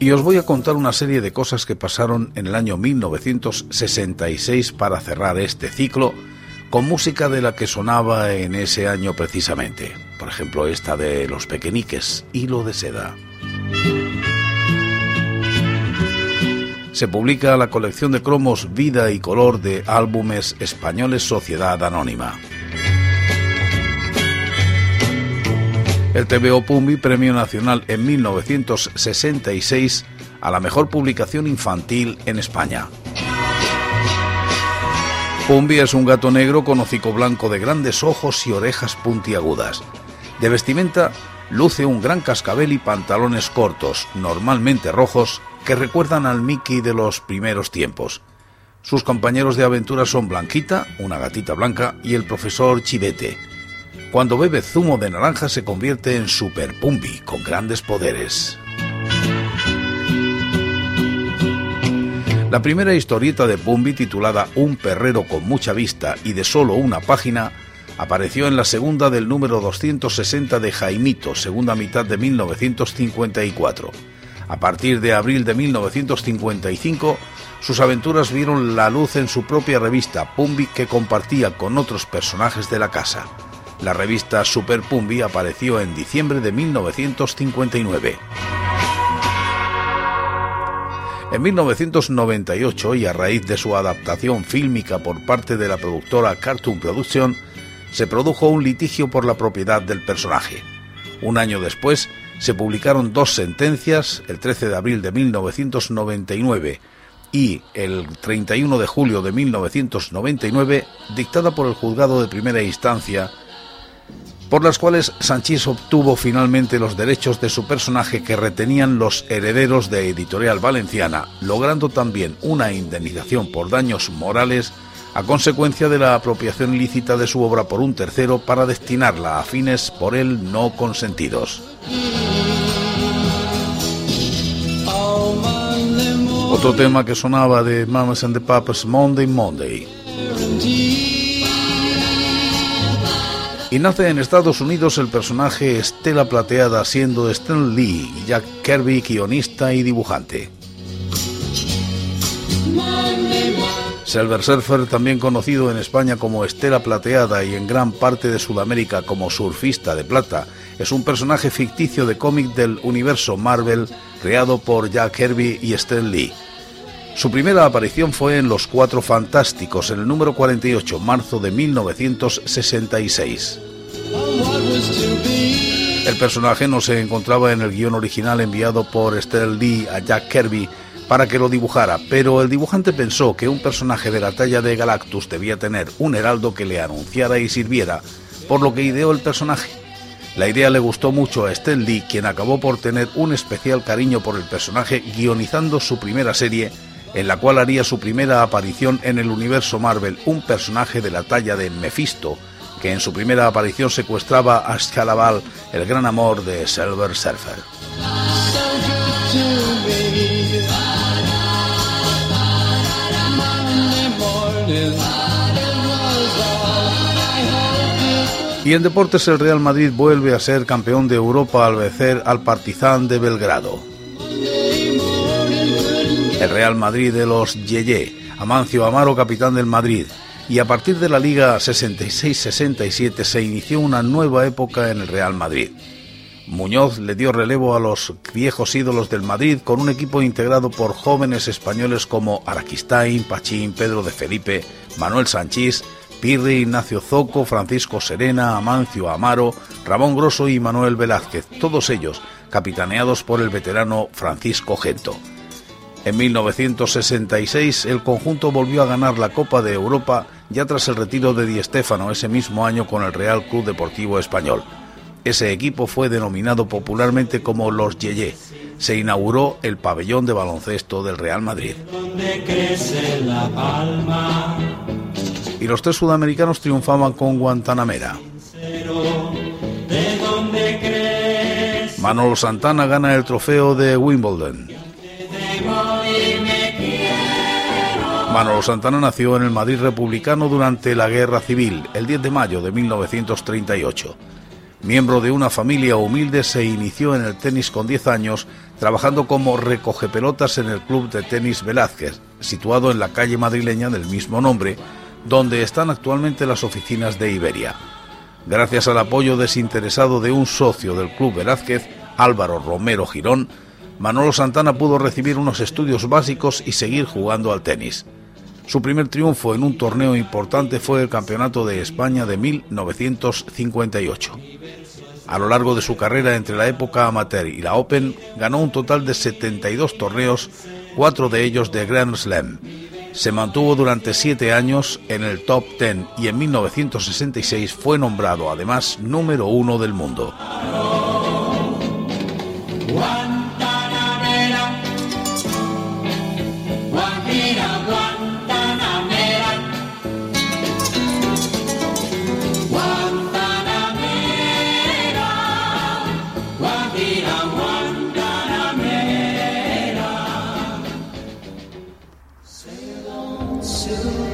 Y os voy a contar una serie de cosas que pasaron en el año 1966 para cerrar este ciclo con música de la que sonaba en ese año precisamente. Por ejemplo, esta de Los Pequeñiques, Hilo de Seda. Se publica la colección de cromos Vida y Color de álbumes españoles Sociedad Anónima. El TVO Pumbi Premio Nacional en 1966 a la mejor publicación infantil en España. Pumbi es un gato negro con hocico blanco de grandes ojos y orejas puntiagudas. De vestimenta, luce un gran cascabel y pantalones cortos, normalmente rojos, que recuerdan al Mickey de los primeros tiempos. Sus compañeros de aventura son Blanquita, una gatita blanca, y el profesor Chivete, cuando bebe zumo de naranja se convierte en Super Pumbi con grandes poderes. La primera historieta de Pumbi, titulada Un perrero con mucha vista y de solo una página, apareció en la segunda del número 260 de Jaimito, segunda mitad de 1954. A partir de abril de 1955, sus aventuras vieron la luz en su propia revista Pumbi que compartía con otros personajes de la casa. La revista Super Pumbi apareció en diciembre de 1959. En 1998, y a raíz de su adaptación fílmica por parte de la productora Cartoon Production, se produjo un litigio por la propiedad del personaje. Un año después, se publicaron dos sentencias, el 13 de abril de 1999 y el 31 de julio de 1999, dictada por el juzgado de primera instancia por las cuales Sanchís obtuvo finalmente los derechos de su personaje que retenían los herederos de Editorial Valenciana, logrando también una indemnización por daños morales a consecuencia de la apropiación ilícita de su obra por un tercero para destinarla a fines por él no consentidos. Otro tema que sonaba de Mamas and the Papas Monday Monday. Y nace en Estados Unidos el personaje Estela Plateada siendo Stan Lee, Jack Kirby guionista y dibujante. Silver Surfer, también conocido en España como Estela Plateada y en gran parte de Sudamérica como Surfista de Plata, es un personaje ficticio de cómic del universo Marvel creado por Jack Kirby y Stan Lee. Su primera aparición fue en Los Cuatro Fantásticos, en el número 48, marzo de 1966. El personaje no se encontraba en el guion original enviado por Estelle Lee a Jack Kirby para que lo dibujara, pero el dibujante pensó que un personaje de la talla de Galactus debía tener un heraldo que le anunciara y sirviera, por lo que ideó el personaje. La idea le gustó mucho a Stan Lee, quien acabó por tener un especial cariño por el personaje guionizando su primera serie en la cual haría su primera aparición en el universo Marvel un personaje de la talla de Mephisto, que en su primera aparición secuestraba a Scalabal, el gran amor de Silver Surfer. Y en deportes el Real Madrid vuelve a ser campeón de Europa al vencer al Partizan de Belgrado el Real Madrid de los Yeye, Amancio Amaro, capitán del Madrid. Y a partir de la Liga 66-67 se inició una nueva época en el Real Madrid. Muñoz le dio relevo a los viejos ídolos del Madrid con un equipo integrado por jóvenes españoles como Araquistain, Pachín, Pedro de Felipe, Manuel Sanchís, Pirri, Ignacio Zoco, Francisco Serena, Amancio Amaro, Ramón Grosso y Manuel Velázquez, todos ellos capitaneados por el veterano Francisco Gento. En 1966 el conjunto volvió a ganar la Copa de Europa ya tras el retiro de Di Stéfano ese mismo año con el Real Club Deportivo Español. Ese equipo fue denominado popularmente como los Yeye. Se inauguró el pabellón de baloncesto del Real Madrid. y los tres sudamericanos triunfaban con Guantanamera. Manolo Santana gana el trofeo de Wimbledon. Manolo Santana nació en el Madrid republicano durante la Guerra Civil, el 10 de mayo de 1938. Miembro de una familia humilde, se inició en el tenis con 10 años, trabajando como recogepelotas en el club de tenis Velázquez, situado en la calle madrileña del mismo nombre, donde están actualmente las oficinas de Iberia. Gracias al apoyo desinteresado de un socio del club Velázquez, Álvaro Romero Girón, Manolo Santana pudo recibir unos estudios básicos y seguir jugando al tenis. Su primer triunfo en un torneo importante fue el Campeonato de España de 1958. A lo largo de su carrera entre la época amateur y la Open, ganó un total de 72 torneos, cuatro de ellos de Grand Slam. Se mantuvo durante siete años en el top 10 y en 1966 fue nombrado además número uno del mundo.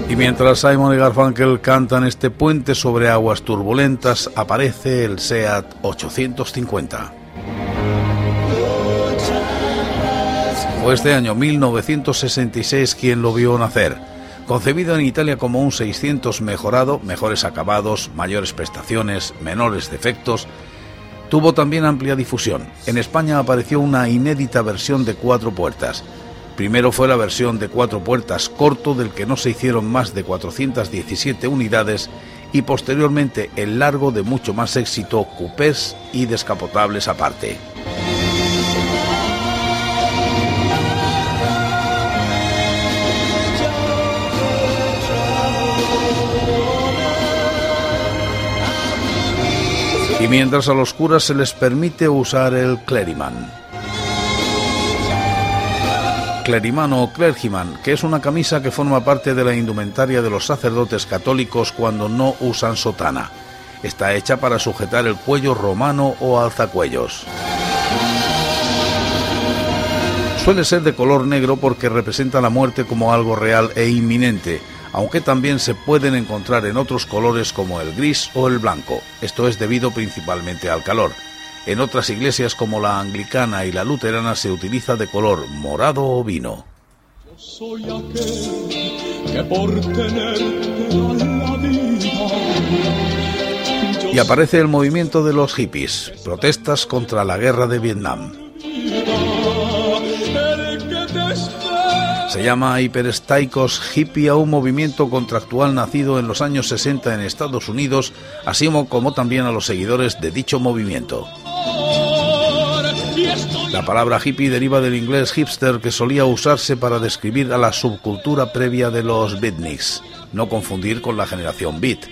Y mientras Simon y Garfunkel cantan este puente sobre aguas turbulentas, aparece el SEAT 850. Fue este año 1966 quien lo vio nacer. Concebido en Italia como un 600 mejorado, mejores acabados, mayores prestaciones, menores defectos, tuvo también amplia difusión. En España apareció una inédita versión de cuatro puertas. Primero fue la versión de cuatro puertas corto del que no se hicieron más de 417 unidades y posteriormente el largo de mucho más éxito coupés y descapotables aparte. Y mientras a los curas se les permite usar el cleriman. Clerimano o clergyman, que es una camisa que forma parte de la indumentaria de los sacerdotes católicos cuando no usan sotana. Está hecha para sujetar el cuello romano o alzacuellos. Suele ser de color negro porque representa la muerte como algo real e inminente, aunque también se pueden encontrar en otros colores como el gris o el blanco. Esto es debido principalmente al calor. En otras iglesias como la anglicana y la luterana se utiliza de color morado o vino. Y aparece el movimiento de los hippies, protestas contra la guerra de Vietnam. Se llama hiperestaicos hippie a un movimiento contractual nacido en los años 60 en Estados Unidos, así como también a los seguidores de dicho movimiento. La palabra hippie deriva del inglés hipster que solía usarse para describir a la subcultura previa de los beatniks, no confundir con la generación beat,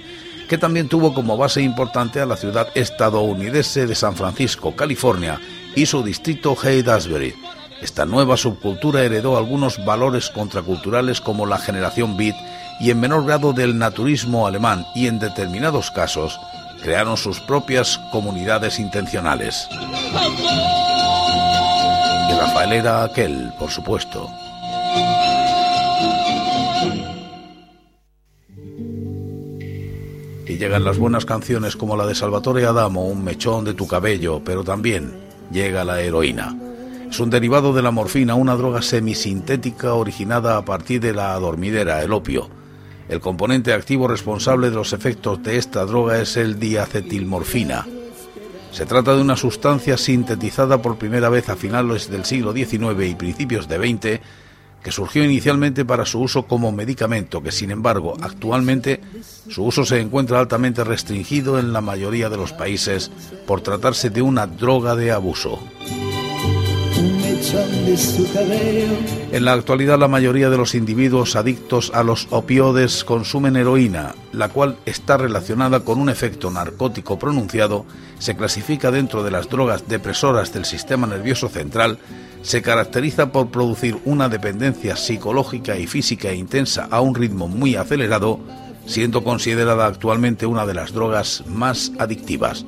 que también tuvo como base importante a la ciudad estadounidense de San Francisco, California, y su distrito Haight-Ashbury. Esta nueva subcultura heredó algunos valores contraculturales como la generación beat y en menor grado del naturismo alemán y en determinados casos crearon sus propias comunidades intencionales. Y Rafael era aquel, por supuesto. Y llegan las buenas canciones como la de Salvatore Adamo, Un mechón de tu cabello, pero también llega la heroína. Es un derivado de la morfina, una droga semisintética originada a partir de la dormidera, el opio el componente activo responsable de los efectos de esta droga es el diacetilmorfina. Se trata de una sustancia sintetizada por primera vez a finales del siglo XIX y principios de XX que surgió inicialmente para su uso como medicamento, que sin embargo actualmente su uso se encuentra altamente restringido en la mayoría de los países por tratarse de una droga de abuso. En la actualidad la mayoría de los individuos adictos a los opioides consumen heroína, la cual está relacionada con un efecto narcótico pronunciado, se clasifica dentro de las drogas depresoras del sistema nervioso central, se caracteriza por producir una dependencia psicológica y física intensa a un ritmo muy acelerado, siendo considerada actualmente una de las drogas más adictivas.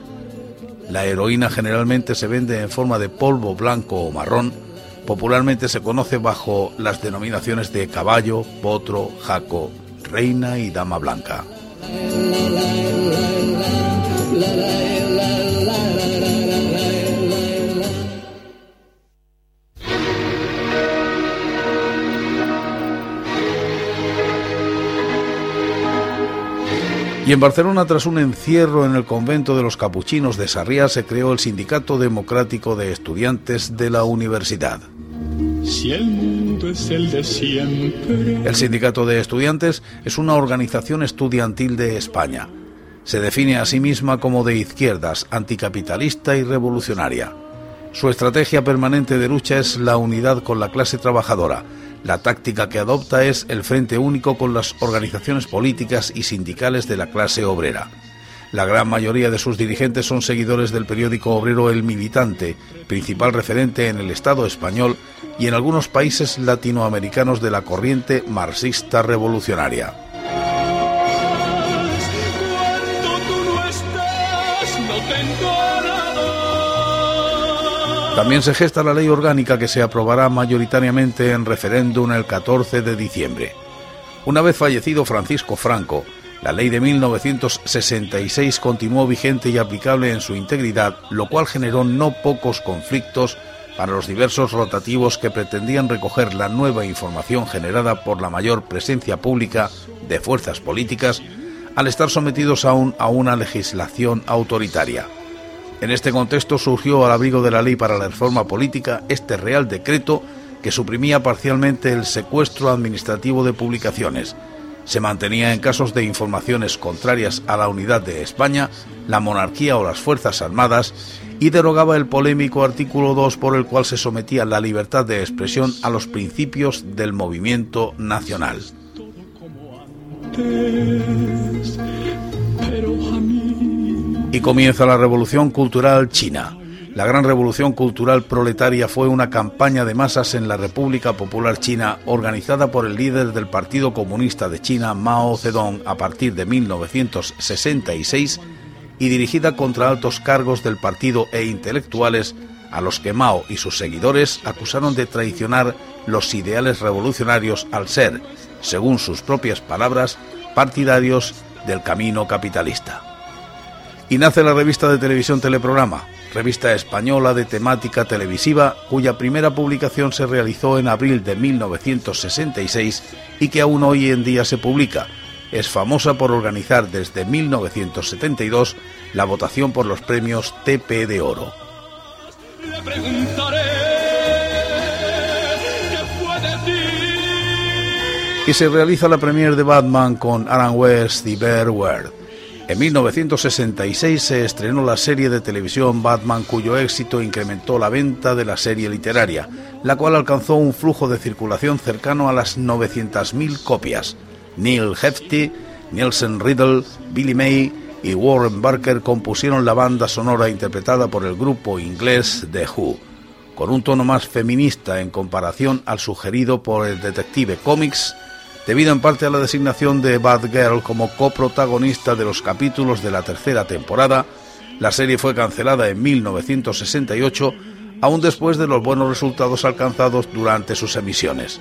La heroína generalmente se vende en forma de polvo blanco o marrón, popularmente se conoce bajo las denominaciones de caballo, potro, jaco, reina y dama blanca. Y en Barcelona, tras un encierro en el convento de los capuchinos de Sarriá, se creó el Sindicato Democrático de Estudiantes de la Universidad. Si el mundo es el de siempre. El Sindicato de Estudiantes es una organización estudiantil de España. Se define a sí misma como de izquierdas, anticapitalista y revolucionaria. Su estrategia permanente de lucha es la unidad con la clase trabajadora, la táctica que adopta es el frente único con las organizaciones políticas y sindicales de la clase obrera. La gran mayoría de sus dirigentes son seguidores del periódico obrero El Militante, principal referente en el Estado español y en algunos países latinoamericanos de la corriente marxista revolucionaria. También se gesta la ley orgánica que se aprobará mayoritariamente en referéndum el 14 de diciembre. Una vez fallecido Francisco Franco, la ley de 1966 continuó vigente y aplicable en su integridad, lo cual generó no pocos conflictos para los diversos rotativos que pretendían recoger la nueva información generada por la mayor presencia pública de fuerzas políticas al estar sometidos aún a una legislación autoritaria. En este contexto surgió al abrigo de la ley para la reforma política este Real Decreto que suprimía parcialmente el secuestro administrativo de publicaciones. Se mantenía en casos de informaciones contrarias a la unidad de España, la monarquía o las Fuerzas Armadas y derogaba el polémico artículo 2 por el cual se sometía la libertad de expresión a los principios del movimiento nacional. Y comienza la Revolución Cultural China. La Gran Revolución Cultural Proletaria fue una campaña de masas en la República Popular China organizada por el líder del Partido Comunista de China, Mao Zedong, a partir de 1966 y dirigida contra altos cargos del partido e intelectuales a los que Mao y sus seguidores acusaron de traicionar los ideales revolucionarios al ser, según sus propias palabras, partidarios del camino capitalista y nace la revista de televisión Teleprograma, revista española de temática televisiva cuya primera publicación se realizó en abril de 1966 y que aún hoy en día se publica. Es famosa por organizar desde 1972 la votación por los premios TP de Oro. Y se realiza la premier de Batman con Alan West y Bear Ward. En 1966 se estrenó la serie de televisión Batman cuyo éxito incrementó la venta de la serie literaria, la cual alcanzó un flujo de circulación cercano a las 900.000 copias. Neil Hefti, Nielsen Riddle, Billy May y Warren Barker compusieron la banda sonora interpretada por el grupo inglés The Who, con un tono más feminista en comparación al sugerido por el Detective Comics debido en parte a la designación de Batgirl como coprotagonista de los capítulos de la tercera temporada, la serie fue cancelada en 1968, aún después de los buenos resultados alcanzados durante sus emisiones.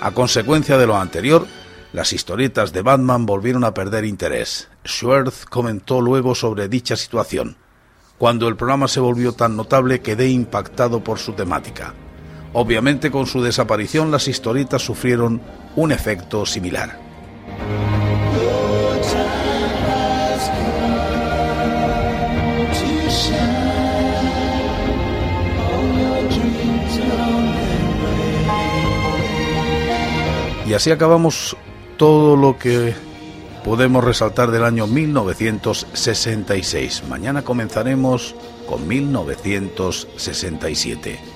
A consecuencia de lo anterior, las historietas de Batman volvieron a perder interés. Schwerth comentó luego sobre dicha situación. Cuando el programa se volvió tan notable quedé impactado por su temática. Obviamente con su desaparición las historietas sufrieron un efecto similar. Y así acabamos todo lo que podemos resaltar del año 1966. Mañana comenzaremos con 1967.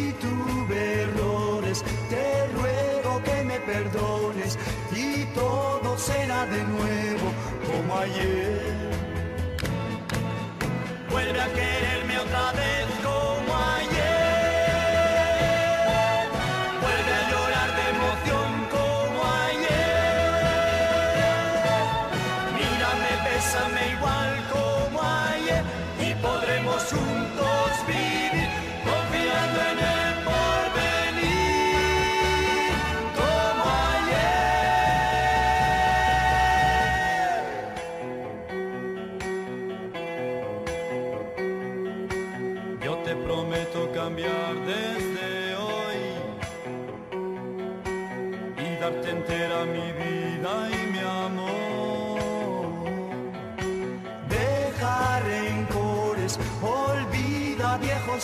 y todo será de nuevo como ayer. Vuelve a quererme otra vez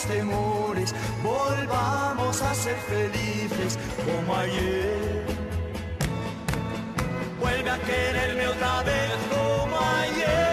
temores, volvamos a ser felices como ayer. Vuelve a quererme otra vez como ayer.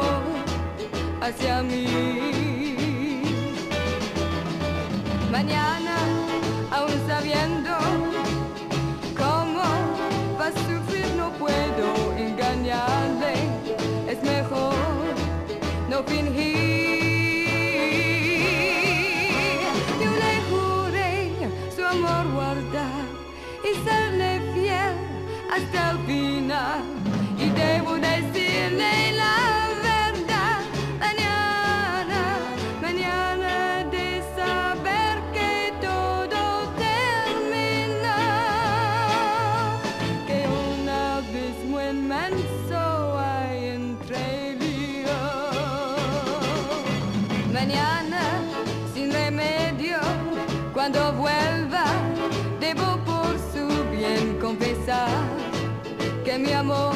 Amor hacia mí. Mañana, aún sabiendo cómo va a sufrir, no puedo engañarle, es mejor no fingir. y serle fiel hasta el final. Cuando vuelva, debo por su bien confesar que mi amor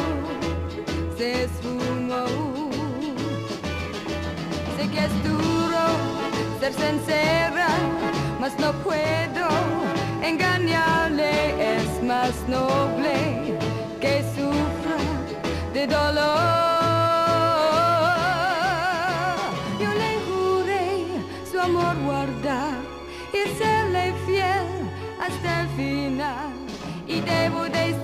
se esfumó. Sé que es duro ser sincera, mas no puedo engañarle. Es más noble que sufra de dolor. El final. Y debo decirle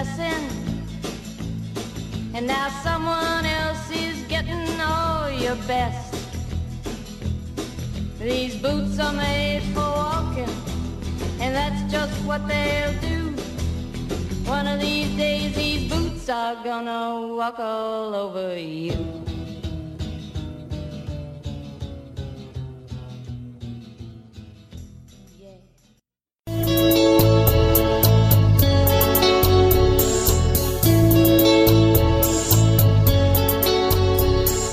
Messin'. And now someone else is getting all your best. These boots are made for walking, and that's just what they'll do. One of these days, these boots are gonna walk all over you.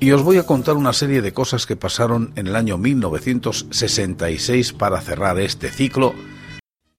Y os voy a contar una serie de cosas que pasaron en el año 1966 para cerrar este ciclo